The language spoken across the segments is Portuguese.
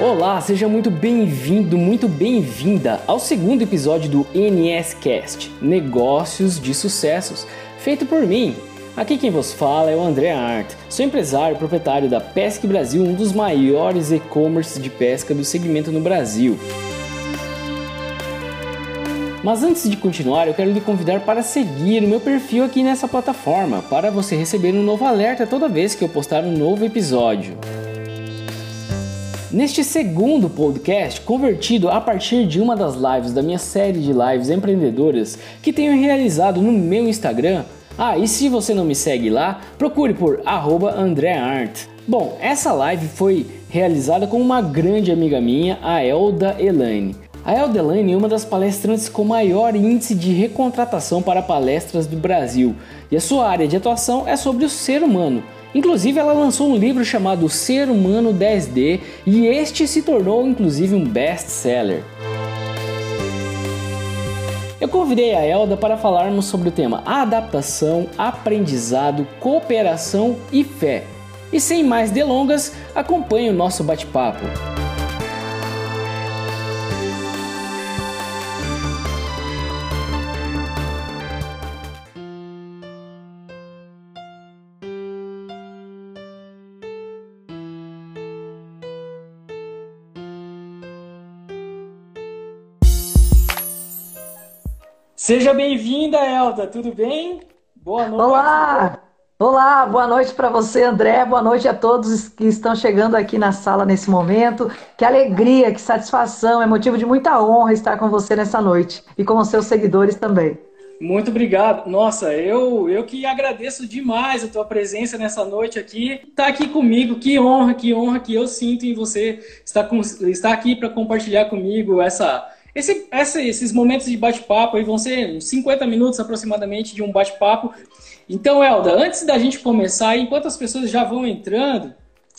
Olá, seja muito bem-vindo, muito bem-vinda ao segundo episódio do NSCast Negócios de Sucessos, feito por mim. Aqui quem vos fala é o André Art. Sou empresário e proprietário da Pesque Brasil, um dos maiores e-commerce de pesca do segmento no Brasil. Mas antes de continuar, eu quero lhe convidar para seguir o meu perfil aqui nessa plataforma, para você receber um novo alerta toda vez que eu postar um novo episódio. Neste segundo podcast, convertido a partir de uma das lives da minha série de lives empreendedoras que tenho realizado no meu Instagram. Ah, e se você não me segue lá, procure por @andreart. Bom, essa live foi realizada com uma grande amiga minha, a Elda Elaine. A Elda Elaine é uma das palestrantes com maior índice de recontratação para palestras do Brasil, e a sua área de atuação é sobre o ser humano. Inclusive, ela lançou um livro chamado Ser Humano 10D e este se tornou inclusive um best-seller. Eu convidei a Elda para falarmos sobre o tema adaptação, aprendizado, cooperação e fé. E sem mais delongas, acompanhe o nosso bate-papo. Seja bem-vinda, Elda, tudo bem? Boa noite. Olá! Olá, boa noite para você, André. Boa noite a todos que estão chegando aqui na sala nesse momento. Que alegria, que satisfação, é motivo de muita honra estar com você nessa noite e com os seus seguidores também. Muito obrigado. Nossa, eu, eu que agradeço demais a tua presença nessa noite aqui. Tá aqui comigo, que honra, que honra que eu sinto em você estar, com, estar aqui para compartilhar comigo essa esse, essa, esses momentos de bate-papo aí vão ser 50 minutos aproximadamente de um bate-papo. Então, Elda, antes da gente começar, enquanto as pessoas já vão entrando,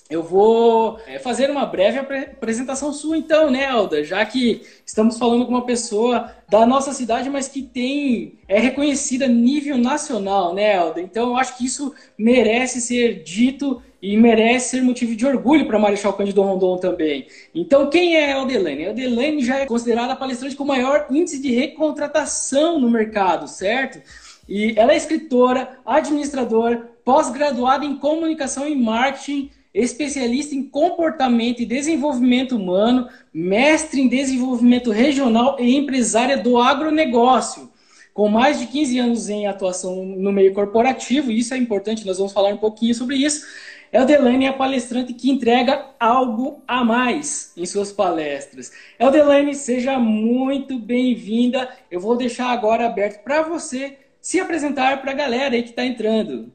eu vou é, fazer uma breve apresentação sua, então, né, Elda? Já que estamos falando com uma pessoa da nossa cidade, mas que tem é reconhecida a nível nacional, né, Elda? Então, eu acho que isso merece ser dito e merece ser motivo de orgulho para Marechal Cândido Rondon também. Então, quem é a Eldelane? A Eldelane já é considerada a palestrante com maior índice de recontratação no mercado, certo? E ela é escritora, administradora, pós-graduada em comunicação e marketing, especialista em comportamento e desenvolvimento humano, mestre em desenvolvimento regional e empresária do agronegócio. Com mais de 15 anos em atuação no meio corporativo, isso é importante, nós vamos falar um pouquinho sobre isso. Eldelane é a palestrante que entrega algo a mais em suas palestras. Eldelane, seja muito bem-vinda. Eu vou deixar agora aberto para você se apresentar para a galera aí que está entrando.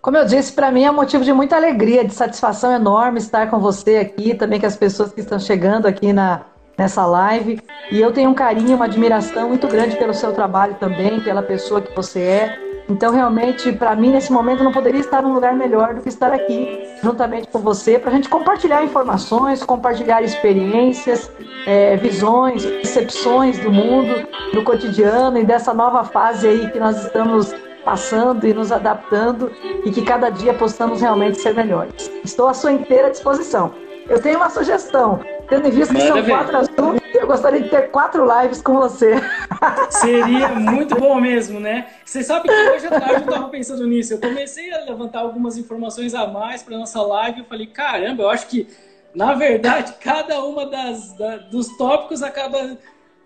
Como eu disse, para mim é motivo de muita alegria, de satisfação enorme estar com você aqui, também com as pessoas que estão chegando aqui na, nessa live. E eu tenho um carinho, uma admiração muito grande pelo seu trabalho também, pela pessoa que você é. Então, realmente, para mim, nesse momento, não poderia estar num lugar melhor do que estar aqui, juntamente com você, para a gente compartilhar informações, compartilhar experiências, é, visões, percepções do mundo, do cotidiano e dessa nova fase aí que nós estamos passando e nos adaptando e que cada dia possamos realmente ser melhores. Estou à sua inteira disposição. Eu tenho uma sugestão. Tendo em vista que são quatro assuntos, eu gostaria de ter quatro lives com você. Seria muito bom mesmo, né? Você sabe que hoje à tarde eu estava pensando nisso. Eu comecei a levantar algumas informações a mais para nossa live. Eu falei, caramba, eu acho que, na verdade, cada uma das, da, dos tópicos acaba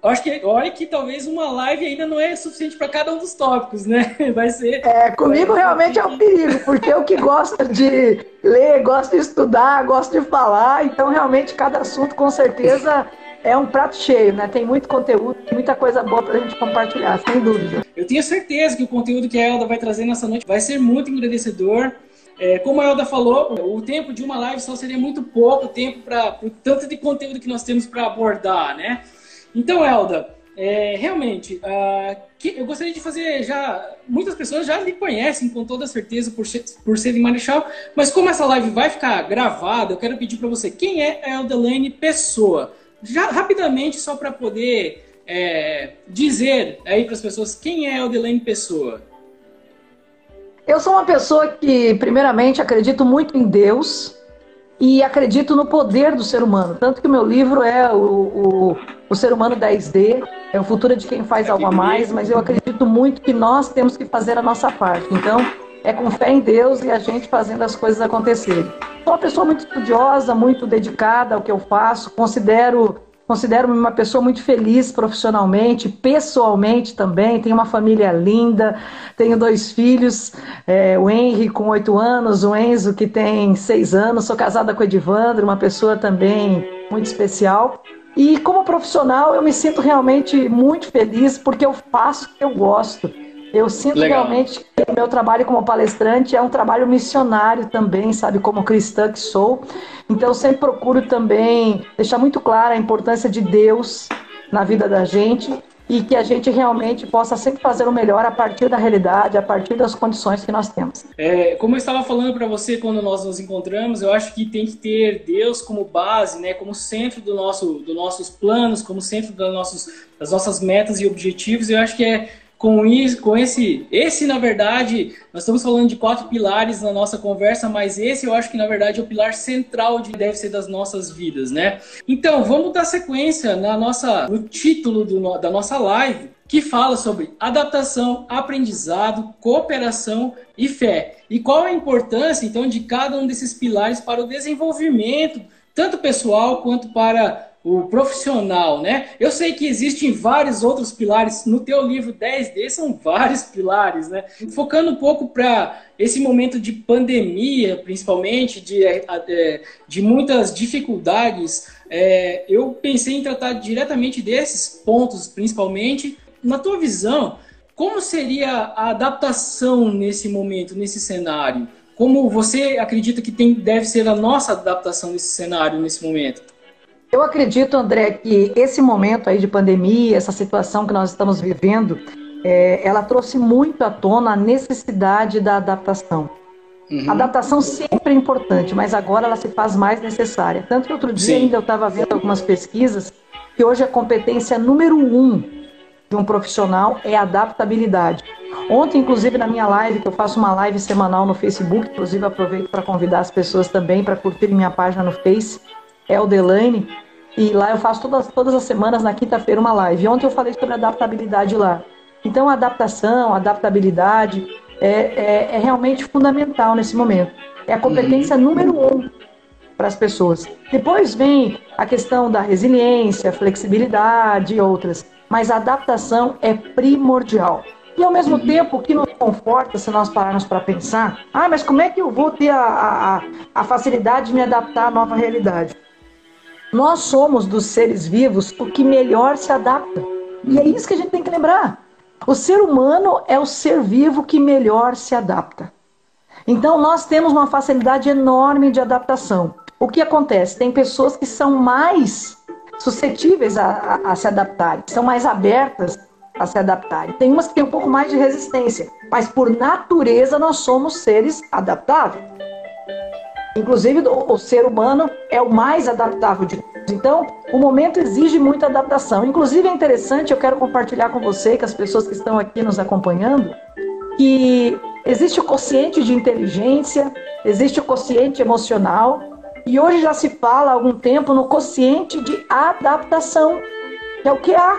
eu acho que, olha que talvez uma live ainda não é suficiente para cada um dos tópicos, né? Vai ser. É, comigo realmente é um perigo, porque eu que gosto de ler, gosto de estudar, gosto de falar, então realmente cada assunto com certeza é um prato cheio, né? Tem muito conteúdo, muita coisa boa para a gente compartilhar, sem dúvida. Eu tenho certeza que o conteúdo que a Elda vai trazer nessa noite vai ser muito engrandecedor. É, como a Elda falou, o tempo de uma live só seria muito pouco tempo para o tanto de conteúdo que nós temos para abordar, né? Então, Elda, é, realmente, uh, que, eu gostaria de fazer já. Muitas pessoas já lhe conhecem com toda certeza por por ser de Marechal, mas como essa live vai ficar gravada, eu quero pedir para você quem é a Eldelane Pessoa. Já rapidamente, só para poder é, dizer aí para as pessoas quem é a Eldelane Pessoa. Eu sou uma pessoa que, primeiramente, acredito muito em Deus, e acredito no poder do ser humano. Tanto que o meu livro é o, o, o Ser Humano 10D, é o futuro de quem faz algo a mais, mas eu acredito muito que nós temos que fazer a nossa parte. Então, é com fé em Deus e a gente fazendo as coisas acontecerem. Sou uma pessoa muito estudiosa, muito dedicada ao que eu faço, considero Considero-me uma pessoa muito feliz profissionalmente, pessoalmente também. Tenho uma família linda, tenho dois filhos, é, o Henry com oito anos, o Enzo que tem seis anos. Sou casada com o Edivandro, uma pessoa também muito especial. E como profissional, eu me sinto realmente muito feliz porque eu faço o que eu gosto. Eu sinto Legal. realmente que o meu trabalho como palestrante é um trabalho missionário também, sabe, como cristã que sou. Então, eu sempre procuro também deixar muito clara a importância de Deus na vida da gente e que a gente realmente possa sempre fazer o melhor a partir da realidade, a partir das condições que nós temos. É, como eu estava falando para você quando nós nos encontramos, eu acho que tem que ter Deus como base, né, como centro do nosso, dos nossos planos, como centro das, nossos, das nossas metas e objetivos. Eu acho que é com isso, com esse, esse na verdade, nós estamos falando de quatro pilares na nossa conversa, mas esse eu acho que na verdade é o pilar central de deve ser das nossas vidas, né? Então, vamos dar sequência na nossa no título do, da nossa live, que fala sobre adaptação, aprendizado, cooperação e fé. E qual a importância então de cada um desses pilares para o desenvolvimento tanto pessoal quanto para o profissional, né? Eu sei que existem vários outros pilares. No teu livro 10D são vários pilares, né? Focando um pouco para esse momento de pandemia, principalmente, de, é, é, de muitas dificuldades, é, eu pensei em tratar diretamente desses pontos, principalmente. Na tua visão, como seria a adaptação nesse momento, nesse cenário? Como você acredita que tem, deve ser a nossa adaptação nesse cenário, nesse momento? Eu acredito, André, que esse momento aí de pandemia, essa situação que nós estamos vivendo, é, ela trouxe muito à tona a necessidade da adaptação. Uhum. A adaptação sempre é importante, mas agora ela se faz mais necessária. Tanto que outro dia Sim. ainda eu estava vendo algumas pesquisas que hoje a competência número um de um profissional é a adaptabilidade. Ontem, inclusive, na minha live, que eu faço uma live semanal no Facebook, inclusive aproveito para convidar as pessoas também para curtir minha página no Face, Eldelaine, e lá eu faço todas, todas as semanas, na quinta-feira, uma live. Ontem eu falei sobre adaptabilidade lá. Então, adaptação, adaptabilidade é, é, é realmente fundamental nesse momento. É a competência uhum. número um para as pessoas. Depois vem a questão da resiliência, flexibilidade e outras. Mas a adaptação é primordial. E ao mesmo uhum. tempo, o que nos conforta, se nós pararmos para pensar, ah, mas como é que eu vou ter a, a, a facilidade de me adaptar à nova realidade? Nós somos dos seres vivos o que melhor se adapta. E é isso que a gente tem que lembrar. O ser humano é o ser vivo que melhor se adapta. Então nós temos uma facilidade enorme de adaptação. O que acontece? Tem pessoas que são mais suscetíveis a, a, a se adaptar, são mais abertas a se adaptarem. Tem umas que têm um pouco mais de resistência, mas por natureza nós somos seres adaptáveis. Inclusive, o, o ser humano é o mais adaptável de. Então, o momento exige muita adaptação. Inclusive, é interessante, eu quero compartilhar com você, com as pessoas que estão aqui nos acompanhando, que existe o quociente de inteligência, existe o quociente emocional, e hoje já se fala há algum tempo no quociente de adaptação, que é o que há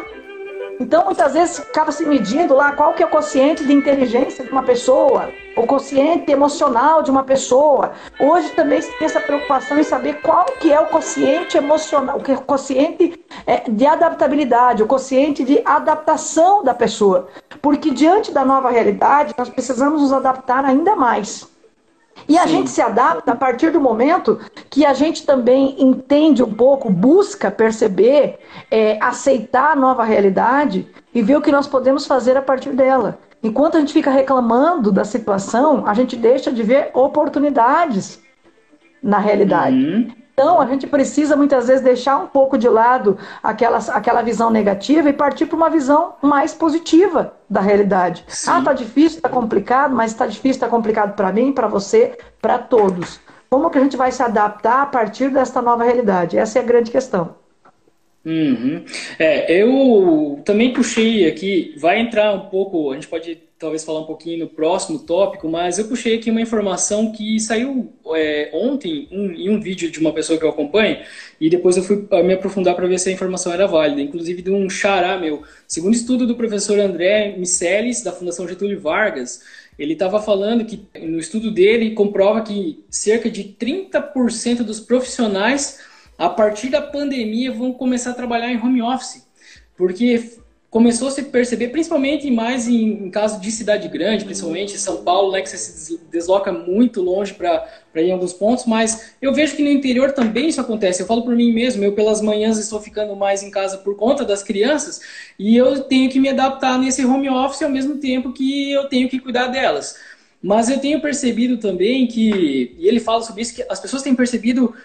então, muitas vezes, acaba se medindo lá qual que é o quociente de inteligência de uma pessoa, o quociente emocional de uma pessoa. Hoje também se tem essa preocupação em saber qual que é o quociente emocional, o quociente é, de adaptabilidade, o quociente de adaptação da pessoa. Porque diante da nova realidade, nós precisamos nos adaptar ainda mais. E a Sim. gente se adapta a partir do momento que a gente também entende um pouco, busca perceber, é, aceitar a nova realidade e ver o que nós podemos fazer a partir dela. Enquanto a gente fica reclamando da situação, a gente deixa de ver oportunidades na realidade. Uhum. Então, a gente precisa muitas vezes deixar um pouco de lado aquela, aquela visão negativa e partir para uma visão mais positiva da realidade. Sim. Ah, tá difícil, tá complicado, mas está difícil, tá complicado para mim, para você, para todos. Como que a gente vai se adaptar a partir desta nova realidade? Essa é a grande questão. Uhum. É, eu também puxei aqui, vai entrar um pouco, a gente pode talvez falar um pouquinho no próximo tópico, mas eu puxei aqui uma informação que saiu é, ontem um, em um vídeo de uma pessoa que eu acompanho, e depois eu fui me aprofundar para ver se a informação era válida, inclusive de um xará meu. Segundo estudo do professor André Micelis, da Fundação Getúlio Vargas, ele estava falando que no estudo dele comprova que cerca de 30% dos profissionais, a partir da pandemia, vão começar a trabalhar em home office. Porque começou a se perceber, principalmente mais em, em caso de cidade grande, principalmente São Paulo, né, que você se desloca muito longe para ir em alguns pontos, mas eu vejo que no interior também isso acontece. Eu falo por mim mesmo, eu pelas manhãs estou ficando mais em casa por conta das crianças e eu tenho que me adaptar nesse home office ao mesmo tempo que eu tenho que cuidar delas. Mas eu tenho percebido também que, e ele fala sobre isso, que as pessoas têm percebido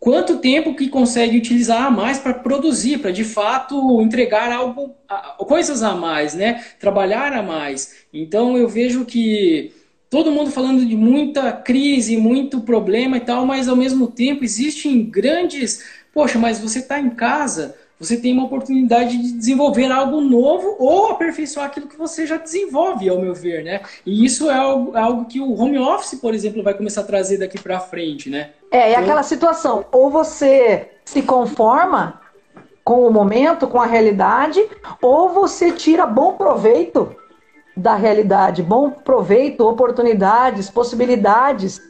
quanto tempo que consegue utilizar a mais para produzir, para de fato entregar algo, coisas a mais, né? Trabalhar a mais. Então eu vejo que todo mundo falando de muita crise, muito problema e tal, mas ao mesmo tempo existem grandes, poxa, mas você está em casa, você tem uma oportunidade de desenvolver algo novo ou aperfeiçoar aquilo que você já desenvolve, ao meu ver, né? E isso é algo, é algo que o home office, por exemplo, vai começar a trazer daqui para frente, né? É, é aquela situação, ou você se conforma com o momento, com a realidade, ou você tira bom proveito da realidade, bom proveito, oportunidades, possibilidades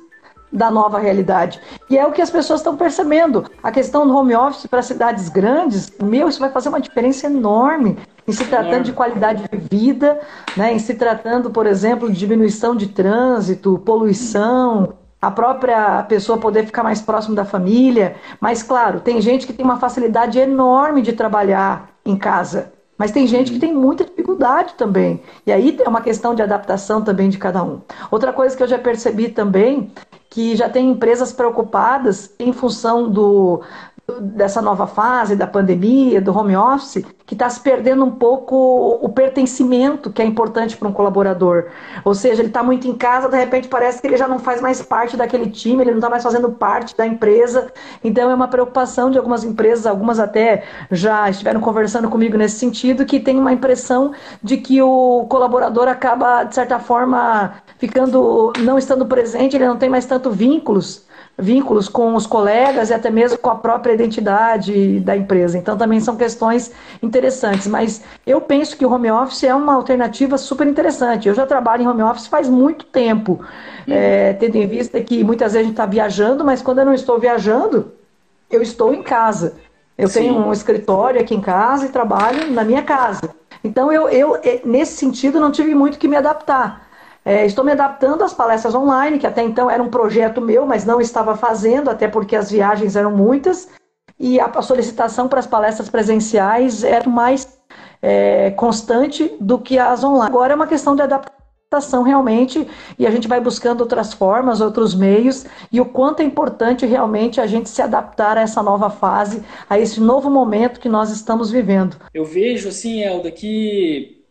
da nova realidade. E é o que as pessoas estão percebendo. A questão do home office para cidades grandes, meu, isso vai fazer uma diferença enorme em se tratando de qualidade de vida, né, em se tratando, por exemplo, de diminuição de trânsito, poluição, a própria pessoa poder ficar mais próximo da família. Mas, claro, tem gente que tem uma facilidade enorme de trabalhar em casa. Mas tem gente que tem muita dificuldade também. E aí é uma questão de adaptação também de cada um. Outra coisa que eu já percebi também, que já tem empresas preocupadas em função do, dessa nova fase da pandemia, do home office, que está se perdendo um pouco o pertencimento que é importante para um colaborador. Ou seja, ele está muito em casa, de repente parece que ele já não faz mais parte daquele time, ele não está mais fazendo parte da empresa. Então é uma preocupação de algumas empresas, algumas até já estiveram conversando comigo nesse sentido, que tem uma impressão de que o colaborador acaba, de certa forma, ficando, não estando presente, ele não tem mais tanto vínculos vínculos com os colegas e até mesmo com a própria identidade da empresa. Então, também são questões interessantes. Mas eu penso que o home office é uma alternativa super interessante. Eu já trabalho em home office faz muito tempo, uhum. é, tendo em vista que muitas vezes a gente está viajando, mas quando eu não estou viajando, eu estou em casa. Eu Sim. tenho um escritório aqui em casa e trabalho na minha casa. Então, eu, eu, nesse sentido, não tive muito que me adaptar. É, estou me adaptando às palestras online, que até então era um projeto meu, mas não estava fazendo, até porque as viagens eram muitas, e a solicitação para as palestras presenciais era mais é, constante do que as online. Agora é uma questão de adaptação realmente, e a gente vai buscando outras formas, outros meios, e o quanto é importante realmente a gente se adaptar a essa nova fase, a esse novo momento que nós estamos vivendo. Eu vejo assim, Elda, que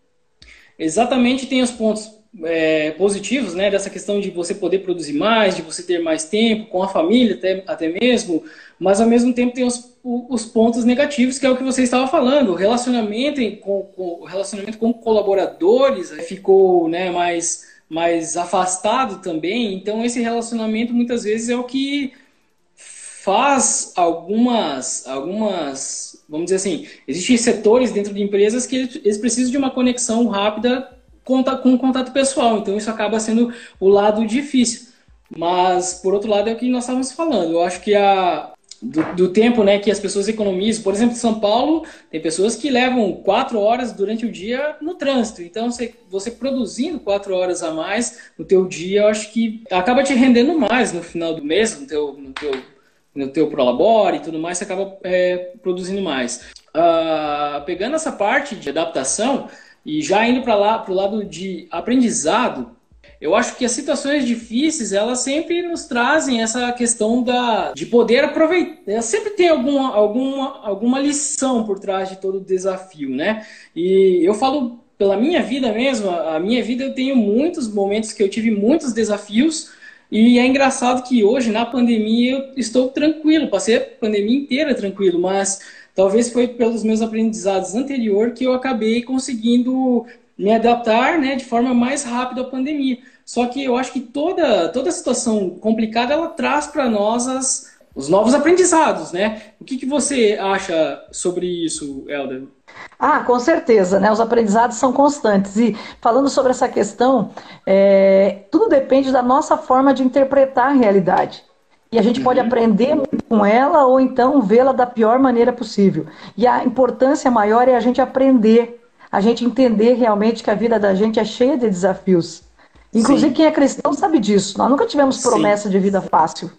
exatamente tem os pontos é, positivos, né, dessa questão de você poder produzir mais, de você ter mais tempo com a família até, até mesmo, mas ao mesmo tempo tem os, os pontos negativos, que é o que você estava falando, o relacionamento com, com, relacionamento com colaboradores ficou né, mais, mais afastado também, então esse relacionamento muitas vezes é o que faz algumas, algumas, vamos dizer assim, existem setores dentro de empresas que eles precisam de uma conexão rápida com contato pessoal. Então isso acaba sendo o lado difícil. Mas, por outro lado, é o que nós estávamos falando. Eu acho que a, do, do, tempo né, que as pessoas economizam. Por exemplo, em São Paulo, tem pessoas que levam quatro horas durante o dia no trânsito. Então, você, você produzindo quatro horas a mais no teu dia, eu acho que acaba te rendendo mais no final do mês, no teu, no teu, no teu Prolabore e tudo mais, você acaba é, produzindo mais. Uh, pegando essa parte de adaptação, e já indo para lá, para o lado de aprendizado, eu acho que as situações difíceis, elas sempre nos trazem essa questão da, de poder aproveitar. Sempre tem alguma, alguma, alguma lição por trás de todo o desafio, né? E eu falo pela minha vida mesmo, a minha vida eu tenho muitos momentos que eu tive muitos desafios, e é engraçado que hoje, na pandemia, eu estou tranquilo, passei a pandemia inteira tranquilo, mas Talvez foi pelos meus aprendizados anterior que eu acabei conseguindo me adaptar né, de forma mais rápida à pandemia. Só que eu acho que toda, toda situação complicada ela traz para nós as, os novos aprendizados, né? O que, que você acha sobre isso, Helder? Ah, com certeza, né? Os aprendizados são constantes. E falando sobre essa questão, é, tudo depende da nossa forma de interpretar a realidade. E a gente uhum. pode aprender muito com ela ou então vê-la da pior maneira possível. E a importância maior é a gente aprender, a gente entender realmente que a vida da gente é cheia de desafios. Inclusive, Sim. quem é cristão sabe disso. Nós nunca tivemos promessa Sim. de vida fácil.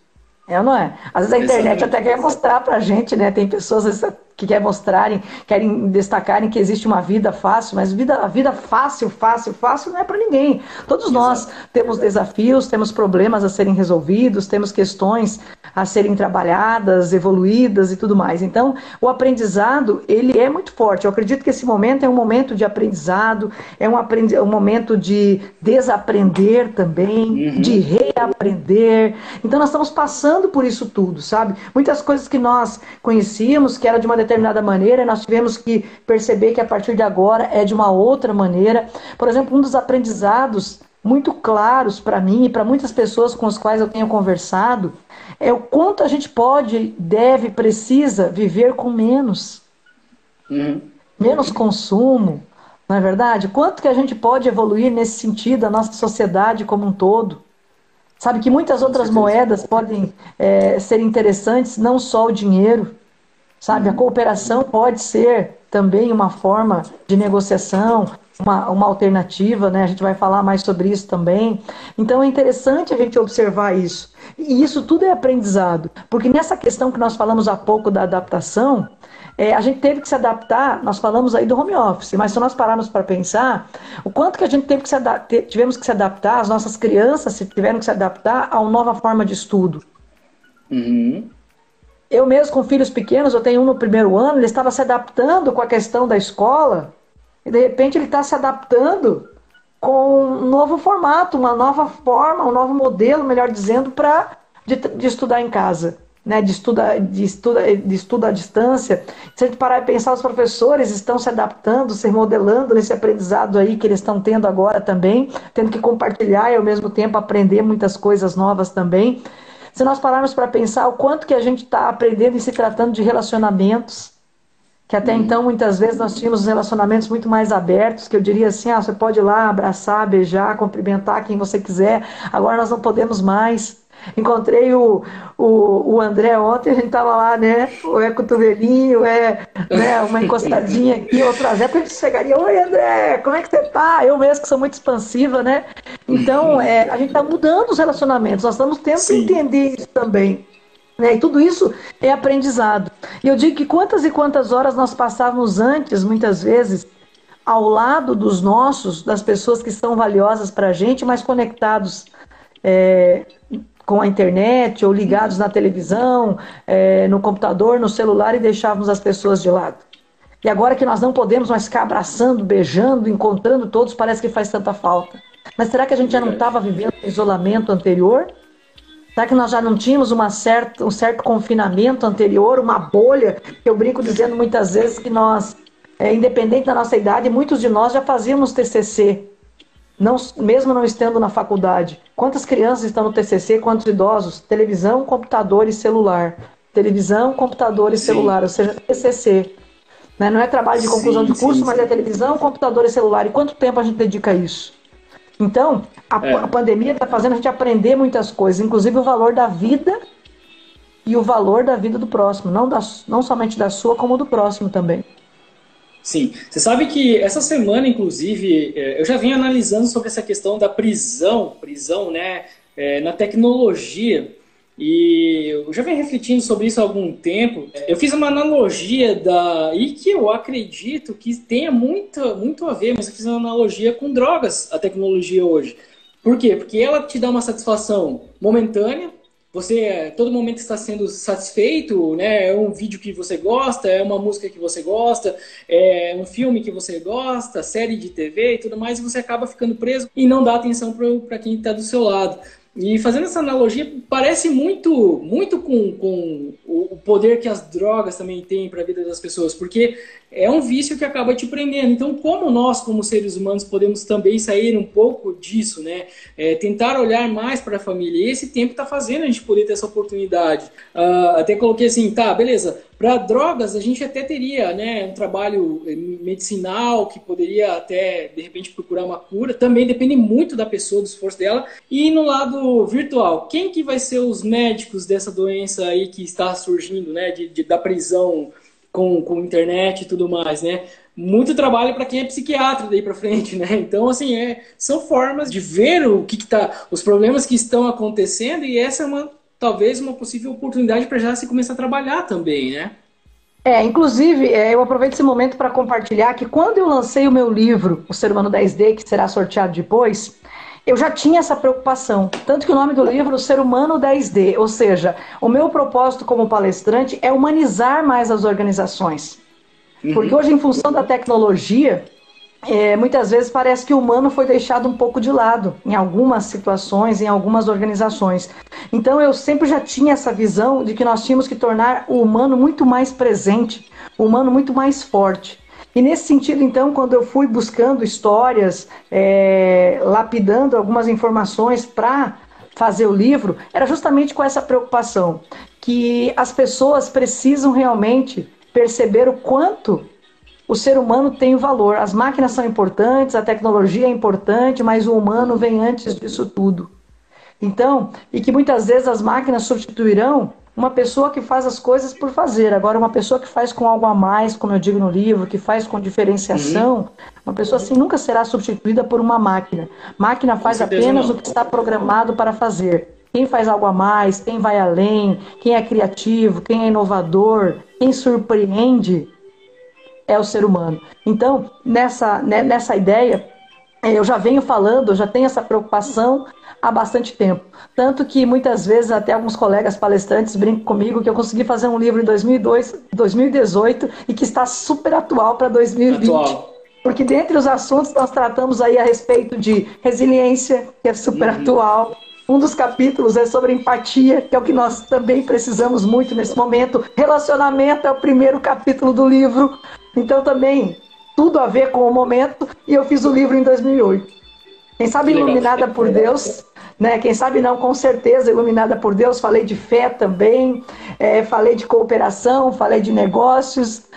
É ou não é? Às vezes a internet até quer mostrar pra gente, né? Tem pessoas que querem mostrarem, querem destacarem que existe uma vida fácil, mas vida, a vida fácil, fácil, fácil não é para ninguém. Todos Exato. nós temos desafios, temos problemas a serem resolvidos, temos questões a serem trabalhadas, evoluídas e tudo mais. Então, o aprendizado, ele é muito forte. Eu acredito que esse momento é um momento de aprendizado, é um, aprendi um momento de desaprender também, uhum. de reaprender. Então, nós estamos passando por isso tudo, sabe? Muitas coisas que nós conhecíamos, que era de uma determinada maneira, nós tivemos que perceber que a partir de agora é de uma outra maneira. Por exemplo, um dos aprendizados muito claros para mim e para muitas pessoas com as quais eu tenho conversado é o quanto a gente pode, deve, precisa viver com menos. Uhum. Menos consumo, não é verdade? Quanto que a gente pode evoluir nesse sentido, a nossa sociedade como um todo? Sabe que muitas outras moedas podem é, ser interessantes, não só o dinheiro. Sabe, a cooperação pode ser também uma forma de negociação, uma, uma alternativa, né? A gente vai falar mais sobre isso também. Então é interessante a gente observar isso. E isso tudo é aprendizado, porque nessa questão que nós falamos há pouco da adaptação, é, a gente teve que se adaptar, nós falamos aí do home office, mas se nós pararmos para pensar, o quanto que a gente teve que se tivemos que se adaptar, as nossas crianças tiveram que se adaptar a uma nova forma de estudo. Uhum. Eu mesmo com filhos pequenos, eu tenho um no primeiro ano, ele estava se adaptando com a questão da escola, e de repente ele está se adaptando com um novo formato, uma nova forma, um novo modelo, melhor dizendo, para de, de, estudar em casa, né? de, estuda, de, estuda, de estudo à distância. Se a gente parar e pensar, os professores estão se adaptando, se modelando nesse aprendizado aí que eles estão tendo agora também, tendo que compartilhar e ao mesmo tempo aprender muitas coisas novas também. Se nós pararmos para pensar o quanto que a gente está aprendendo e se tratando de relacionamentos, que até uhum. então muitas vezes nós tínhamos relacionamentos muito mais abertos, que eu diria assim, ah, você pode ir lá abraçar, beijar, cumprimentar quem você quiser. Agora nós não podemos mais. Encontrei o, o, o André ontem, a gente tava lá, né? Ou é cotovelinho, é né, uma encostadinha aqui, outra vez, a gente chegaria, oi André, como é que você tá? Eu mesmo que sou muito expansiva, né? Então, é, a gente tá mudando os relacionamentos, nós estamos tendo Sim. que entender isso também. Né? E tudo isso é aprendizado. E eu digo que quantas e quantas horas nós passávamos antes, muitas vezes, ao lado dos nossos, das pessoas que são valiosas para a gente, mas conectados é, com a internet ou ligados na televisão, é, no computador, no celular e deixávamos as pessoas de lado. E agora que nós não podemos mais ficar abraçando, beijando, encontrando todos, parece que faz tanta falta. Mas será que a gente já não estava vivendo um isolamento anterior? Será que nós já não tínhamos uma certa, um certo confinamento anterior, uma bolha? Eu brinco dizendo muitas vezes que nós, é, independente da nossa idade, muitos de nós já fazíamos TCC, não, mesmo não estando na faculdade. Quantas crianças estão no TCC, quantos idosos? Televisão, computador e celular. Televisão, computador e Sim. celular, ou seja, TCC. Né? Não é trabalho de conclusão sim, de curso, sim, mas é televisão, computador e celular. E quanto tempo a gente dedica a isso? Então, a, é. a pandemia está fazendo a gente aprender muitas coisas, inclusive o valor da vida e o valor da vida do próximo, não, da, não somente da sua, como do próximo também. Sim, você sabe que essa semana, inclusive, é, eu já venho analisando sobre essa questão da prisão, prisão, né, é, na tecnologia, e eu já venho refletindo sobre isso há algum tempo. Eu fiz uma analogia da e que eu acredito que tenha muito, muito a ver, mas eu fiz uma analogia com drogas, a tecnologia hoje. Por quê? Porque ela te dá uma satisfação momentânea, você todo momento está sendo satisfeito, né? É um vídeo que você gosta, é uma música que você gosta, é um filme que você gosta, série de TV e tudo mais, e você acaba ficando preso e não dá atenção para quem está do seu lado. E fazendo essa analogia, parece muito, muito com, com o poder que as drogas também têm para a vida das pessoas, porque é um vício que acaba te prendendo. Então, como nós, como seres humanos, podemos também sair um pouco disso, né? É, tentar olhar mais para a família. E esse tempo está fazendo a gente poder ter essa oportunidade. Uh, até coloquei assim, tá, beleza. Para drogas, a gente até teria né, um trabalho eh, medicinal que poderia até, de repente, procurar uma cura. Também depende muito da pessoa, do esforço dela. E no lado virtual, quem que vai ser os médicos dessa doença aí que está surgindo, né? De, de da prisão com, com internet e tudo mais, né? Muito trabalho para quem é psiquiatra daí para frente, né? Então, assim, é, são formas de ver o que, que tá, os problemas que estão acontecendo e essa é uma, talvez, uma possível oportunidade para já se começar a trabalhar também, né? É, inclusive, é, eu aproveito esse momento para compartilhar que quando eu lancei o meu livro, O Ser Humano 10D, que será sorteado depois, eu já tinha essa preocupação. Tanto que o nome do livro O Ser Humano 10D, ou seja, o meu propósito como palestrante é humanizar mais as organizações. Uhum. Porque hoje, em função da tecnologia, é, muitas vezes parece que o humano foi deixado um pouco de lado em algumas situações, em algumas organizações. Então eu sempre já tinha essa visão de que nós tínhamos que tornar o humano muito mais presente, o humano muito mais forte. E nesse sentido, então, quando eu fui buscando histórias, é, lapidando algumas informações para fazer o livro, era justamente com essa preocupação que as pessoas precisam realmente perceber o quanto o ser humano tem o valor. As máquinas são importantes, a tecnologia é importante, mas o humano vem antes disso tudo. Então, e que muitas vezes as máquinas substituirão uma pessoa que faz as coisas por fazer. Agora, uma pessoa que faz com algo a mais, como eu digo no livro, que faz com diferenciação, uhum. uma pessoa assim nunca será substituída por uma máquina. Máquina faz apenas não. o que está programado para fazer. Quem faz algo a mais, quem vai além, quem é criativo, quem é inovador, quem surpreende, é o ser humano. Então, nessa, né, nessa ideia, eu já venho falando, eu já tenho essa preocupação há bastante tempo. Tanto que muitas vezes até alguns colegas palestrantes brincam comigo que eu consegui fazer um livro em 2002, 2018 e que está super atual para 2020. Atual. Porque dentre os assuntos nós tratamos aí a respeito de resiliência, que é super uhum. atual. Um dos capítulos é sobre empatia, que é o que nós também precisamos muito nesse momento. Relacionamento é o primeiro capítulo do livro. Então também tudo a ver com o momento. E eu fiz o livro em 2008. Quem sabe iluminada por Deus, né? Quem sabe não, com certeza iluminada por Deus. Falei de fé também, é, falei de cooperação, falei de negócios,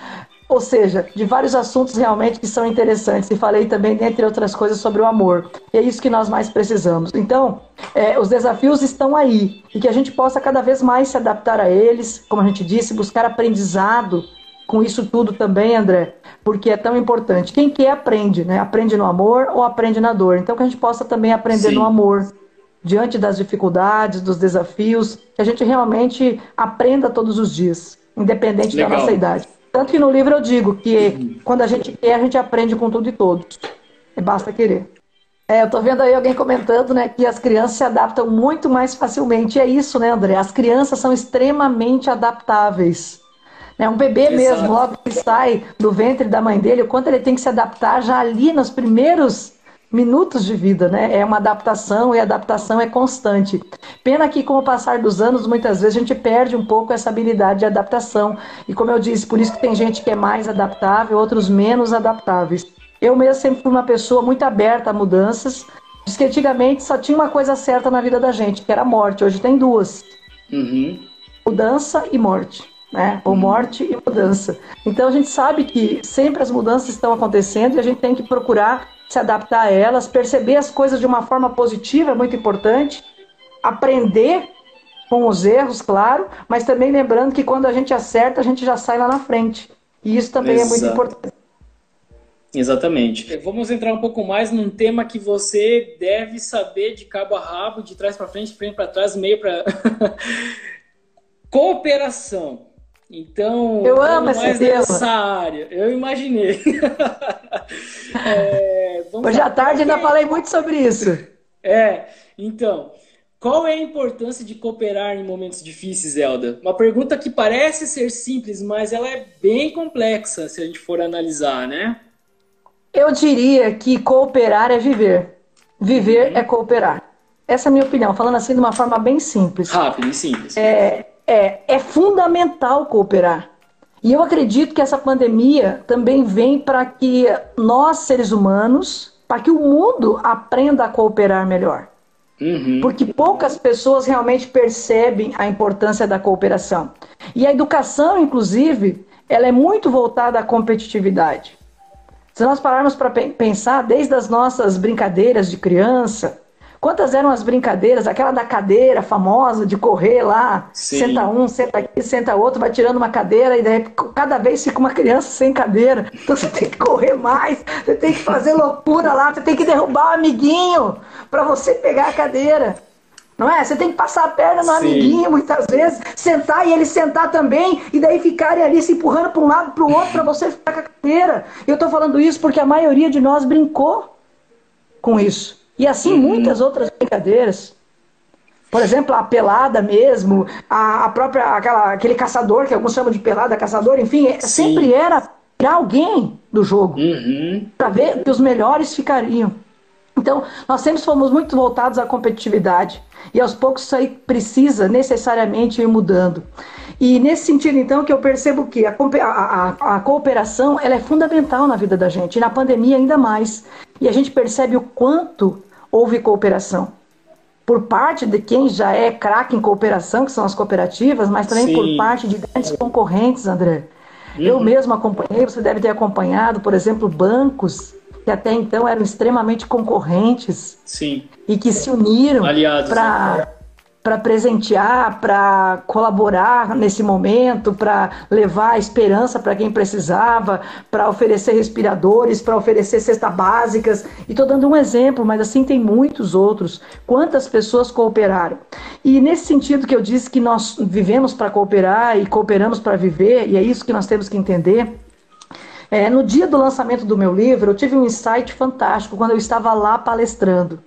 ou seja, de vários assuntos realmente que são interessantes. E falei também, dentre outras coisas, sobre o amor. E é isso que nós mais precisamos. Então, é, os desafios estão aí e que a gente possa cada vez mais se adaptar a eles, como a gente disse, buscar aprendizado com isso tudo também, André, porque é tão importante. Quem quer aprende, né? Aprende no amor ou aprende na dor. Então que a gente possa também aprender Sim. no amor, diante das dificuldades, dos desafios, que a gente realmente aprenda todos os dias, independente Legal. da nossa idade. Tanto que no livro eu digo que uhum. quando a gente quer, a gente aprende com tudo e todos. E basta querer. É, eu tô vendo aí alguém comentando, né, que as crianças se adaptam muito mais facilmente. E é isso, né, André? As crianças são extremamente adaptáveis. É um bebê Exato. mesmo, logo que sai do ventre da mãe dele, o quanto ele tem que se adaptar já ali nos primeiros minutos de vida, né? É uma adaptação e a adaptação é constante. Pena que com o passar dos anos, muitas vezes a gente perde um pouco essa habilidade de adaptação. E como eu disse, por isso que tem gente que é mais adaptável, outros menos adaptáveis. Eu mesmo sempre fui uma pessoa muito aberta a mudanças. Diz que antigamente só tinha uma coisa certa na vida da gente, que era a morte. Hoje tem duas. Uhum. Mudança e morte né? Ou morte e mudança. Então a gente sabe que sempre as mudanças estão acontecendo e a gente tem que procurar se adaptar a elas, perceber as coisas de uma forma positiva, é muito importante, aprender com os erros, claro, mas também lembrando que quando a gente acerta, a gente já sai lá na frente. E isso também Exato. é muito importante. Exatamente. Vamos entrar um pouco mais num tema que você deve saber de cabo a rabo, de trás para frente, frente para trás, meio para cooperação. Então, eu amo mais nessa área. Eu imaginei. é, Hoje à tarde ainda falei muito sobre isso. É, então, qual é a importância de cooperar em momentos difíceis, Zelda? Uma pergunta que parece ser simples, mas ela é bem complexa se a gente for analisar, né? Eu diria que cooperar é viver. Viver uhum. é cooperar. essa é a minha opinião, falando assim de uma forma bem simples. Rápido e simples. É, é, é fundamental cooperar. E eu acredito que essa pandemia também vem para que nós, seres humanos, para que o mundo aprenda a cooperar melhor. Uhum. Porque poucas pessoas realmente percebem a importância da cooperação. E a educação, inclusive, ela é muito voltada à competitividade. Se nós pararmos para pensar, desde as nossas brincadeiras de criança, Quantas eram as brincadeiras? Aquela da cadeira famosa de correr lá, Sim. senta um, senta aqui, senta outro, vai tirando uma cadeira e daí cada vez fica uma criança sem cadeira. Então você tem que correr mais, você tem que fazer loucura lá, você tem que derrubar o amiguinho para você pegar a cadeira. Não é? Você tem que passar a perna no Sim. amiguinho muitas vezes, sentar e ele sentar também, e daí ficarem ali se empurrando para um lado para o outro para você ficar com a cadeira. Eu estou falando isso porque a maioria de nós brincou com isso. E assim uhum. muitas outras brincadeiras. Por exemplo, a pelada mesmo, a, a própria aquela, aquele caçador, que alguns chamam de pelada, caçador, enfim, é, Sim. sempre era para alguém do jogo. Uhum. Para ver que os melhores ficariam. Então, nós sempre fomos muito voltados à competitividade. E aos poucos isso aí precisa necessariamente ir mudando. E nesse sentido, então, que eu percebo que a, a, a, cooperação ela é fundamental na vida da gente, e na pandemia ainda mais. E a gente percebe o quanto houve cooperação. Por parte de quem já é craque em cooperação, que são as cooperativas, mas também Sim. por parte de grandes concorrentes, André. Uhum. Eu mesmo acompanhei, você deve ter acompanhado, por exemplo, bancos que até então eram extremamente concorrentes Sim. e que se uniram para né? Para presentear, para colaborar nesse momento, para levar esperança para quem precisava, para oferecer respiradores, para oferecer cestas básicas. E estou dando um exemplo, mas assim tem muitos outros. Quantas pessoas cooperaram? E nesse sentido que eu disse que nós vivemos para cooperar e cooperamos para viver, e é isso que nós temos que entender. É, no dia do lançamento do meu livro, eu tive um insight fantástico quando eu estava lá palestrando.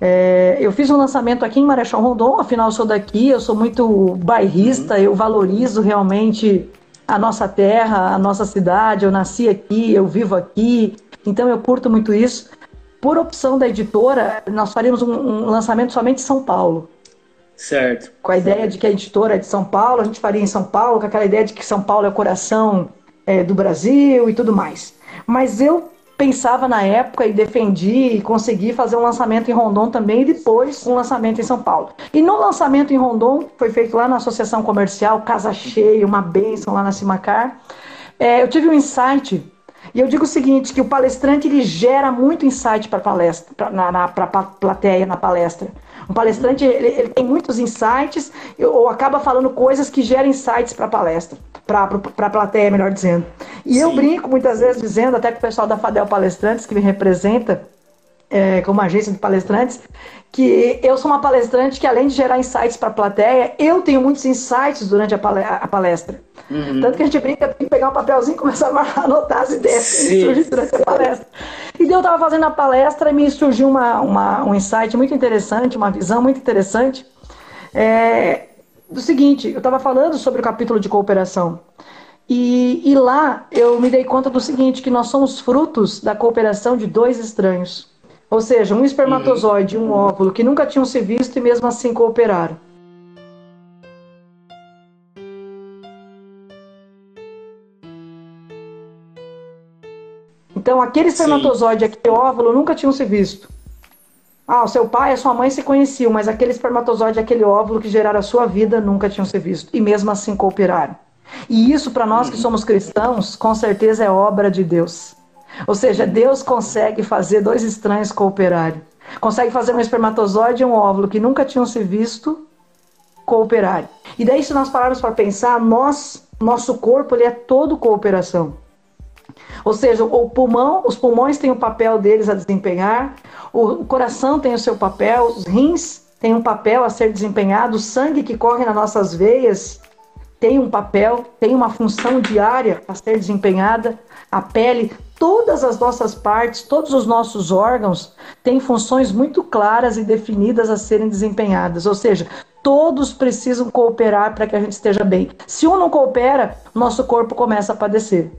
É, eu fiz um lançamento aqui em Marechal Rondon, afinal eu sou daqui, eu sou muito bairrista, eu valorizo realmente a nossa terra, a nossa cidade, eu nasci aqui, eu vivo aqui, então eu curto muito isso. Por opção da editora, nós faríamos um, um lançamento somente em São Paulo. Certo. Com a ideia de que a editora é de São Paulo, a gente faria em São Paulo, com aquela ideia de que São Paulo é o coração é, do Brasil e tudo mais. Mas eu pensava na época e defendi e consegui fazer um lançamento em Rondon também e depois um lançamento em São Paulo. E no lançamento em Rondon, foi feito lá na Associação Comercial, casa cheia, uma bênção lá na Cimacar, é, eu tive um insight e eu digo o seguinte, que o palestrante ele gera muito insight para palestra, na, plateia na palestra. Um palestrante ele, ele, tem muitos insights ou acaba falando coisas que geram insights para a palestra, para a plateia, melhor dizendo. E Sim. eu brinco muitas vezes dizendo, até com o pessoal da Fadel Palestrantes, que me representa é, como agência de palestrantes, que eu sou uma palestrante que, além de gerar insights para a plateia, eu tenho muitos insights durante a palestra. Uhum. Tanto que a gente brinca, tem que pegar um papelzinho e começar a anotar as ideias que surgem durante a palestra. E daí eu estava fazendo a palestra e me surgiu uma, uma, um insight muito interessante, uma visão muito interessante. É, do seguinte, eu estava falando sobre o capítulo de cooperação. E, e lá eu me dei conta do seguinte, que nós somos frutos da cooperação de dois estranhos. Ou seja, um espermatozoide e um óvulo que nunca tinham se visto e mesmo assim cooperaram. Então, aquele espermatozoide e aquele óvulo nunca tinham se visto. Ah, o seu pai e a sua mãe se conheciam, mas aquele espermatozoide e aquele óvulo que geraram a sua vida nunca tinham se visto. E mesmo assim cooperaram. E isso, para nós que uhum. somos cristãos, com certeza é obra de Deus. Ou seja, Deus consegue fazer dois estranhos cooperarem. Consegue fazer um espermatozoide e um óvulo que nunca tinham se visto cooperarem. E daí, se nós pararmos para pensar, nós, nosso corpo, ele é todo cooperação. Ou seja, o pulmão, os pulmões têm o papel deles a desempenhar, o coração tem o seu papel, os rins têm um papel a ser desempenhado, o sangue que corre nas nossas veias tem um papel, tem uma função diária a ser desempenhada, a pele, todas as nossas partes, todos os nossos órgãos têm funções muito claras e definidas a serem desempenhadas, ou seja, todos precisam cooperar para que a gente esteja bem. Se um não coopera, nosso corpo começa a padecer.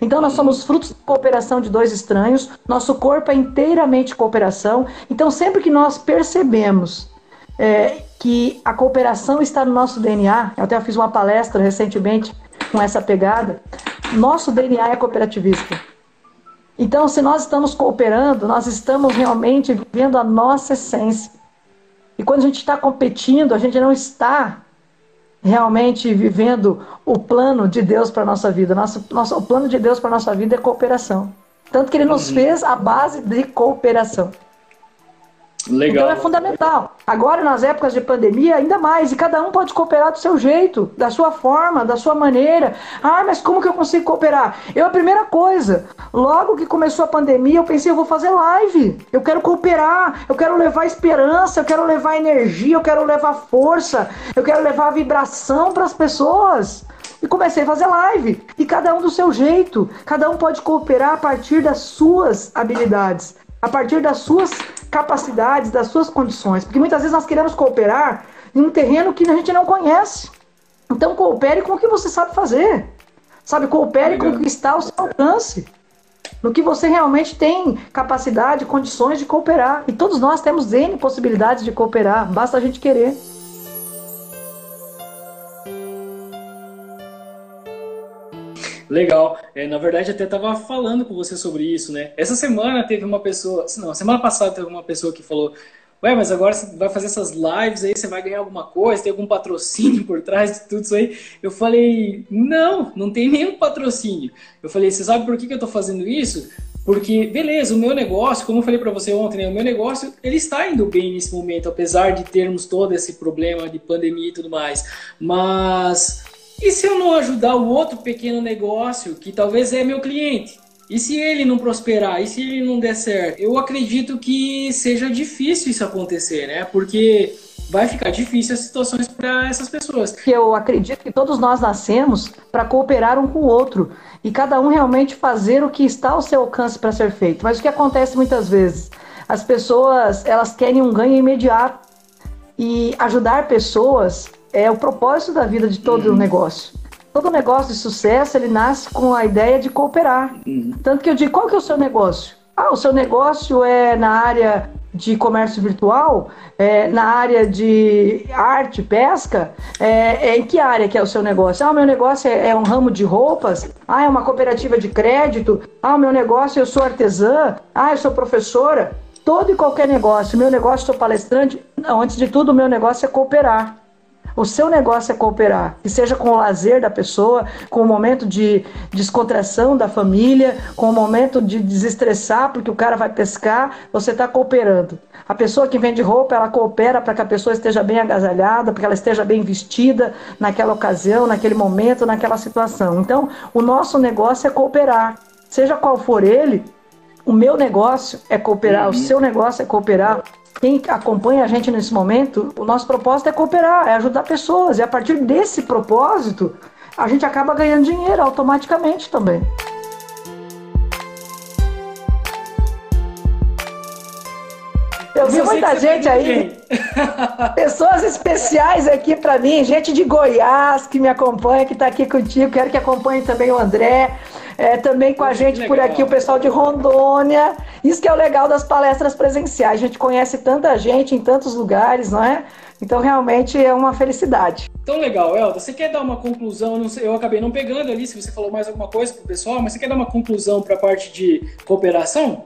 Então nós somos frutos da cooperação de dois estranhos, nosso corpo é inteiramente cooperação. Então sempre que nós percebemos é, que a cooperação está no nosso DNA, eu até fiz uma palestra recentemente com essa pegada, nosso DNA é cooperativista. Então, se nós estamos cooperando, nós estamos realmente vivendo a nossa essência. E quando a gente está competindo, a gente não está realmente vivendo o plano de Deus para a nossa vida. Nosso, nosso, o plano de Deus para a nossa vida é cooperação. Tanto que ele nos fez a base de cooperação. Legal. Então é fundamental. Agora, nas épocas de pandemia, ainda mais. E cada um pode cooperar do seu jeito, da sua forma, da sua maneira. Ah, mas como que eu consigo cooperar? Eu, a primeira coisa, logo que começou a pandemia, eu pensei, eu vou fazer live. Eu quero cooperar, eu quero levar esperança, eu quero levar energia, eu quero levar força, eu quero levar vibração para as pessoas. E comecei a fazer live. E cada um do seu jeito. Cada um pode cooperar a partir das suas habilidades, a partir das suas capacidades, das suas condições. Porque muitas vezes nós queremos cooperar em um terreno que a gente não conhece. Então coopere com o que você sabe fazer. Sabe, coopere com o que está ao seu alcance. No que você realmente tem capacidade, condições de cooperar. E todos nós temos N possibilidades de cooperar, basta a gente querer. Legal. É, na verdade, até estava falando com você sobre isso, né? Essa semana teve uma pessoa, não, semana passada teve uma pessoa que falou: Ué, mas agora você vai fazer essas lives aí, você vai ganhar alguma coisa, tem algum patrocínio por trás de tudo isso aí? Eu falei: Não, não tem nenhum patrocínio. Eu falei: Você sabe por que, que eu estou fazendo isso? Porque, beleza, o meu negócio, como eu falei para você ontem, né, o meu negócio, ele está indo bem nesse momento, apesar de termos todo esse problema de pandemia e tudo mais. Mas e se eu não ajudar o outro pequeno negócio que talvez é meu cliente? E se ele não prosperar? E se ele não der certo? Eu acredito que seja difícil isso acontecer, né? Porque vai ficar difícil as situações para essas pessoas. Eu acredito que todos nós nascemos para cooperar um com o outro e cada um realmente fazer o que está ao seu alcance para ser feito. Mas o que acontece muitas vezes? As pessoas, elas querem um ganho imediato. E ajudar pessoas é o propósito da vida de todo uhum. negócio. Todo negócio de sucesso, ele nasce com a ideia de cooperar. Uhum. Tanto que eu digo, qual que é o seu negócio? Ah, o seu negócio é na área de comércio virtual, é, na área de arte, pesca, é, é, em que área que é o seu negócio? Ah, o meu negócio é, é, um ramo de roupas, ah, é uma cooperativa de crédito, ah, o meu negócio eu sou artesã, ah, eu sou professora. Todo e qualquer negócio, meu negócio, sou palestrante, não, antes de tudo, o meu negócio é cooperar. O seu negócio é cooperar, que seja com o lazer da pessoa, com o momento de descontração da família, com o momento de desestressar, porque o cara vai pescar, você está cooperando. A pessoa que vende roupa, ela coopera para que a pessoa esteja bem agasalhada, para que ela esteja bem vestida naquela ocasião, naquele momento, naquela situação. Então, o nosso negócio é cooperar. Seja qual for ele, o meu negócio é cooperar, uhum. o seu negócio é cooperar, quem acompanha a gente nesse momento, o nosso propósito é cooperar, é ajudar pessoas. E a partir desse propósito, a gente acaba ganhando dinheiro automaticamente também. Eu vi muita gente aí, pessoas especiais aqui para mim, gente de Goiás que me acompanha, que está aqui contigo, quero que acompanhe também o André. É, também com a gente por aqui o pessoal de Rondônia. Isso que é o legal das palestras presenciais. A gente conhece tanta gente em tantos lugares, não é? Então realmente é uma felicidade. Tão legal, Elda. Você quer dar uma conclusão? Eu, sei, eu acabei não pegando ali se você falou mais alguma coisa para o pessoal, mas você quer dar uma conclusão para a parte de cooperação?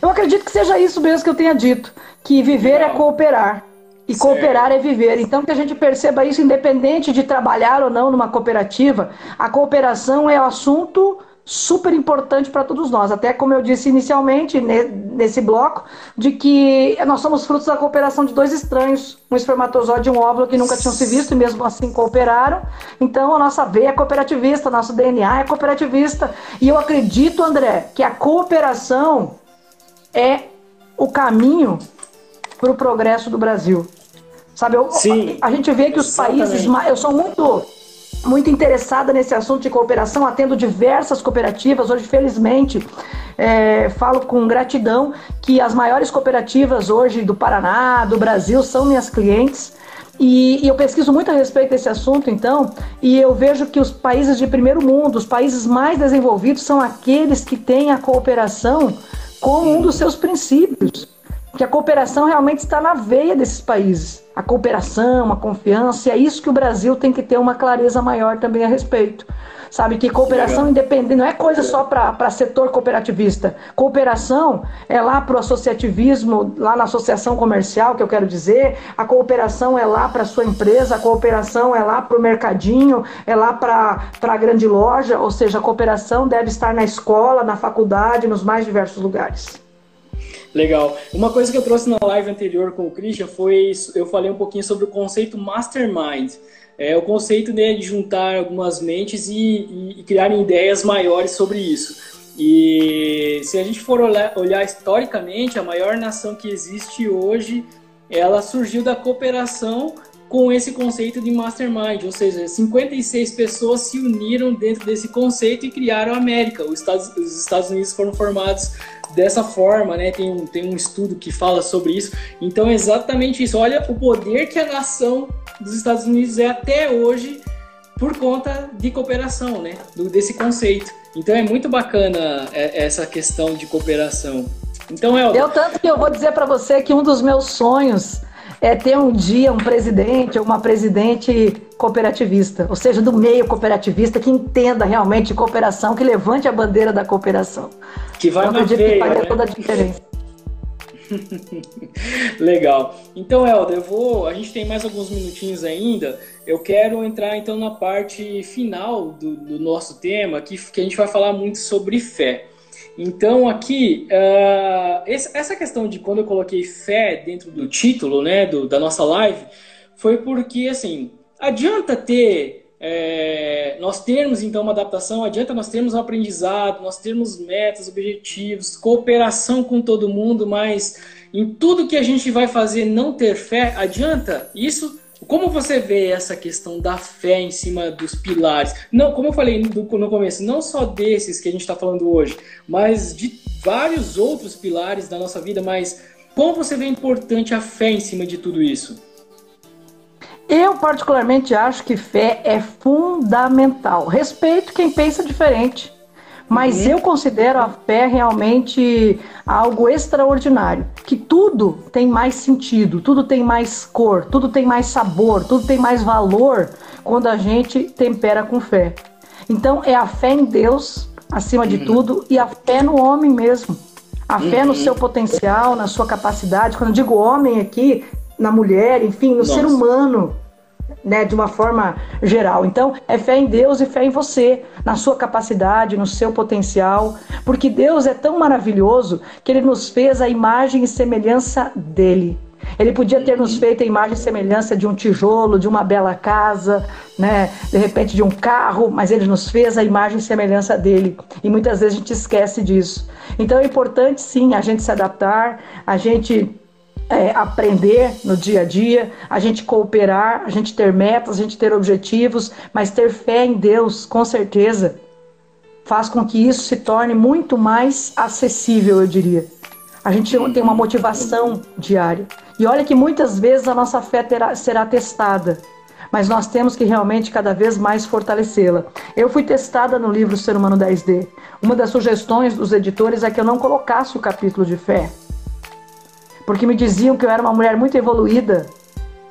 Eu acredito que seja isso mesmo que eu tenha dito, que viver é legal. é cooperar. E certo. cooperar é viver. Então, que a gente perceba isso, independente de trabalhar ou não numa cooperativa, a cooperação é um assunto super importante para todos nós. Até como eu disse inicialmente nesse bloco, de que nós somos frutos da cooperação de dois estranhos, um espermatozoide e um óvulo que nunca tinham se visto e mesmo assim cooperaram. Então a nossa veia é cooperativista, nosso DNA é cooperativista. E eu acredito, André, que a cooperação é o caminho para o progresso do Brasil. Sabe, eu, Sim, a, gente vê que os países. Eu sou muito, muito interessada nesse assunto de cooperação, atendo diversas cooperativas. Hoje, felizmente, é, falo com gratidão que as maiores cooperativas hoje do Paraná, do Brasil, são minhas clientes. E, e, eu pesquiso muito a respeito desse assunto, então, e eu vejo que os países de primeiro mundo, os países mais desenvolvidos, são aqueles que têm a cooperação como um dos seus princípios. Que a cooperação realmente está na veia desses países. A cooperação, a confiança, e é isso que o Brasil tem que ter uma clareza maior também a respeito. Sabe que cooperação independente não é coisa só para setor cooperativista. Cooperação é lá para o associativismo, lá na associação comercial, que eu quero dizer. A cooperação é lá para a sua empresa, a cooperação é lá para o mercadinho, é lá para a grande loja. Ou seja, a cooperação deve estar na escola, na faculdade, nos mais diversos lugares. Legal. Uma coisa que eu trouxe na live anterior com o Christian foi eu falei um pouquinho sobre o conceito mastermind é o conceito né, de juntar algumas mentes e, e, e ideias maiores sobre isso. E se a gente for olhar, olhar, historicamente, a maior nação que existe hoje, ela surgiu da cooperação com esse conceito de mastermind, ou seja, 56 pessoas se uniram dentro desse conceito e criaram a América. Os Estados, os Estados Unidos foram formados dessa forma, né? Tem um, tem um estudo que fala sobre isso. Então é exatamente isso. Olha o poder que a nação dos Estados Unidos é até hoje por conta de cooperação, né? Do, desse conceito. Então é muito bacana é, essa questão de cooperação. Então é. Eu tanto que eu vou dizer para você que um dos meus sonhos é ter um dia um presidente ou uma presidente cooperativista, ou seja, do meio cooperativista que entenda realmente cooperação, que levante a bandeira da cooperação. Que vai eu acredito que faria né? toda a diferença. Legal. Então, Helder, eu vou. A gente tem mais alguns minutinhos ainda. Eu quero entrar então na parte final do, do nosso tema, que, que a gente vai falar muito sobre fé. Então, aqui, uh, essa questão de quando eu coloquei fé dentro do título né, do, da nossa live, foi porque, assim, adianta ter é, nós termos então uma adaptação, adianta nós termos um aprendizado, nós termos metas, objetivos, cooperação com todo mundo, mas em tudo que a gente vai fazer não ter fé, adianta isso? Como você vê essa questão da fé em cima dos pilares? Não, como eu falei no, começo, não só desses que a gente está falando hoje, mas de vários outros pilares da nossa vida, mas como você vê importante a fé em cima de tudo isso? Eu, particularmente, acho que fé é fundamental. Respeito quem pensa diferente. Mas uhum. eu considero a fé realmente algo extraordinário. Que tudo tem mais sentido, tudo tem mais cor, tudo tem mais sabor, tudo tem mais valor quando a gente tempera com fé. Então é a fé em Deus acima de uhum. tudo e a fé no homem mesmo. A fé uhum. no seu potencial, na sua capacidade. Quando eu digo homem aqui, na mulher, enfim, no Nossa. ser humano, né, de uma forma geral. Então, é fé em Deus e fé em você, na sua capacidade, no seu potencial, porque Deus é tão maravilhoso que ele nos fez a imagem e semelhança dele. Ele podia ter nos feito a imagem e semelhança de um tijolo, de uma bela casa, né? de repente de um carro, mas ele nos fez a imagem e semelhança dele. E muitas vezes a gente esquece disso. Então é importante sim a gente se adaptar, a gente é, aprender no dia a dia, a gente cooperar, a gente ter metas, a gente ter objetivos, mas ter fé em Deus, com certeza, faz com que isso se torne muito mais acessível, eu diria. A gente tem uma motivação diária. E olha que muitas vezes a nossa fé terá, será testada, mas nós temos que realmente cada vez mais fortalecê-la. Eu fui testada no livro Ser Humano 10D. Uma das sugestões dos editores é que eu não colocasse o capítulo de fé porque me diziam que eu era uma mulher muito evoluída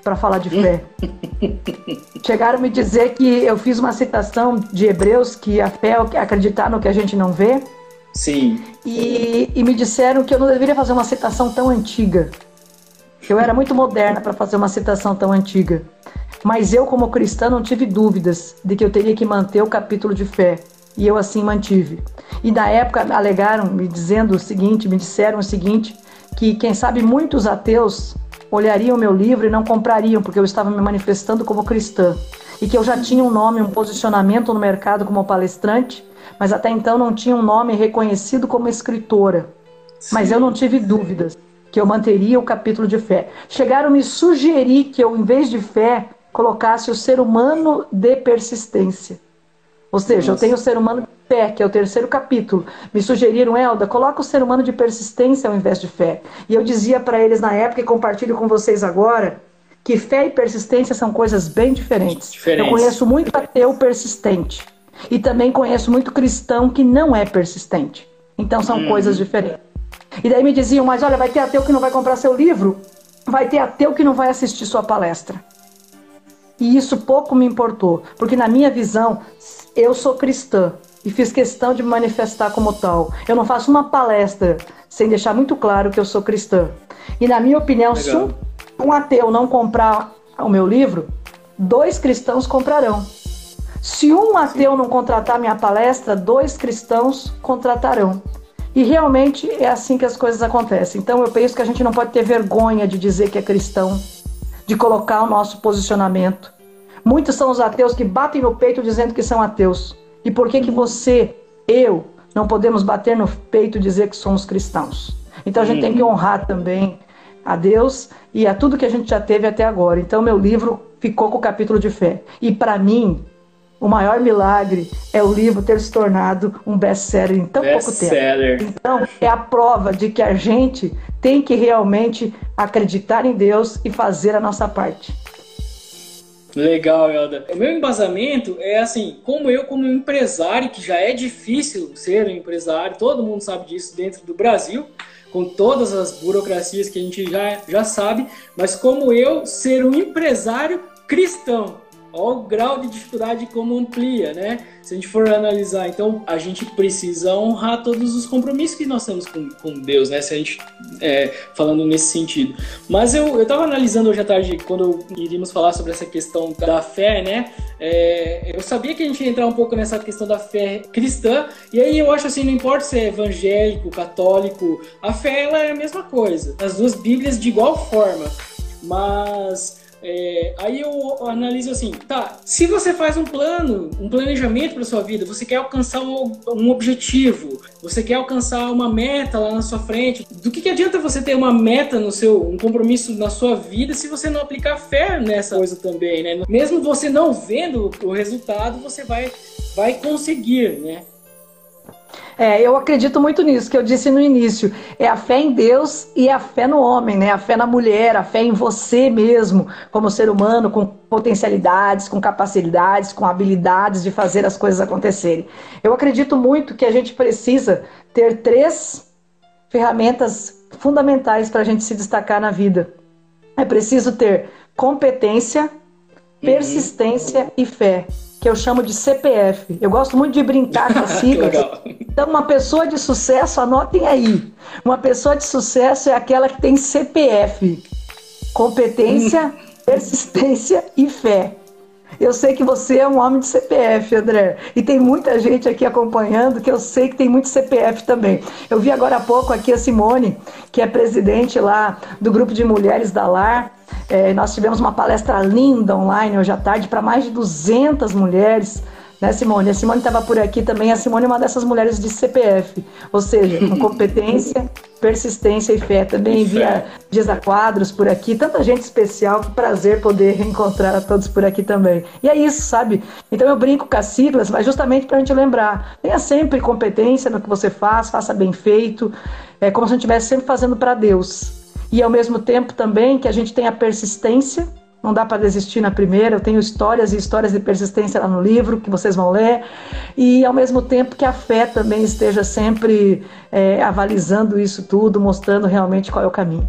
para falar de fé. Chegaram a me dizer que eu fiz uma citação de Hebreus que a fé é acreditar no que a gente não vê. Sim. E, e me disseram que eu não deveria fazer uma citação tão antiga. Que eu era muito moderna para fazer uma citação tão antiga. Mas eu, como cristã, não tive dúvidas de que eu teria que manter o capítulo de fé. E eu assim mantive. E na época alegaram, me dizendo o seguinte, me disseram o seguinte, que, quem sabe, muitos ateus olhariam meu livro e não comprariam, porque eu estava me manifestando como cristã. E que eu já tinha um nome, um posicionamento no mercado como palestrante, mas até então não tinha um nome reconhecido como escritora. Sim. Mas eu não tive dúvidas que eu manteria o capítulo de fé. Chegaram a me sugerir que eu, em vez de fé, colocasse o ser humano de persistência. Ou seja, Nossa. eu tenho o ser humano de fé, que é o terceiro capítulo. Me sugeriram, Elda, coloca o ser humano de persistência ao invés de fé. E eu dizia para eles na época, e compartilho com vocês agora, que fé e persistência são coisas bem diferentes. diferentes. Eu conheço muito ateu persistente e também conheço muito cristão que não é persistente. Então são hum. coisas diferentes. E daí me diziam, mas olha, vai ter ateu que não vai comprar seu livro, vai ter ateu que não vai assistir sua palestra. E isso pouco me importou, porque na minha visão, eu sou cristã e fiz questão de me manifestar como tal. Eu não faço uma palestra sem deixar muito claro que eu sou cristã. E na minha opinião, Legal. se um, um ateu não comprar o meu livro, dois cristãos comprarão. Se um ateu não contratar minha palestra, dois cristãos contratarão. E realmente é assim que as coisas acontecem. Então eu penso que a gente não pode ter vergonha de dizer que é cristão, de colocar o nosso posicionamento. Muitos são os ateus que batem no peito dizendo que são ateus. E por que que você, eu, não podemos bater no peito e dizer que somos cristãos? Então a gente tem que uhum. honrar também a Deus e a tudo que a gente já teve até agora. Então meu livro ficou com o capítulo de fé. E para mim, o maior milagre é o livro ter se tornado um best-seller em tão best pouco tempo. Então, é a prova de que a gente tem que realmente acreditar em Deus e fazer a nossa parte. Legal, Elda. O meu embasamento é assim, como eu, como empresário, que já é difícil ser um empresário, todo mundo sabe disso dentro do Brasil, com todas as burocracias que a gente já, já sabe, mas como eu ser um empresário cristão. Olha o grau de dificuldade como amplia, né? Se a gente for analisar, então a gente precisa honrar todos os compromissos que nós temos com, com Deus, né? Se a gente é, falando nesse sentido. Mas eu, eu analisando hoje à tarde, quando iríamos falar sobre essa questão da fé, né? É, eu sabia que a gente ia entrar um pouco nessa questão da fé cristã, e aí eu acho assim, não importa se é evangélico, católico, a fé ela é a mesma coisa. As duas Bíblias de igual forma. Mas é, aí eu analiso assim, tá, se você faz um plano, um planejamento para sua vida, você quer alcançar um, um, objetivo, você quer alcançar uma meta lá na sua frente, do que, que adianta você ter uma meta no seu, um compromisso na sua vida se você não aplicar fé nessa coisa também, né? Mesmo você não vendo o resultado, você vai, vai conseguir, né? É, eu acredito muito nisso, que eu disse no início. É a fé em Deus e a fé no homem, né? A fé na mulher, a fé em você mesmo, como ser humano, com potencialidades, com capacidades, com habilidades de fazer as coisas acontecerem. Eu acredito muito que a gente precisa ter três ferramentas fundamentais para a gente se destacar na vida. É preciso ter competência, persistência uhum. e fé que eu chamo de CPF. Eu gosto muito de brincar com as siglas. então, uma pessoa de sucesso, anotem aí. Uma pessoa de sucesso é aquela que tem CPF: competência, persistência e fé. Eu sei que você é um homem de CPF, André. E tem muita gente aqui acompanhando que eu sei que tem muito CPF também. Eu vi agora há pouco aqui a Simone, que é presidente lá do grupo de mulheres da LAR. É, nós tivemos uma palestra linda online hoje à tarde para mais de 200 mulheres né, Simone? A Simone estava por aqui também. A Simone é uma dessas mulheres de CPF, ou seja, com competência, persistência e fé. Também envia Dias Quadros por aqui. Tanta gente especial, que prazer poder encontrar a todos por aqui também. E é isso, sabe? Então eu brinco com as siglas, mas justamente para a gente lembrar: tenha sempre competência no que você faz, faça bem feito, é como se a gente estivesse sempre fazendo para Deus. E ao mesmo tempo também que a gente tenha persistência não dá para desistir na primeira. Eu tenho histórias e histórias de persistência lá no livro que vocês vão ler. E ao mesmo tempo que a fé também esteja sempre é, avalizando isso tudo, mostrando realmente qual é o caminho.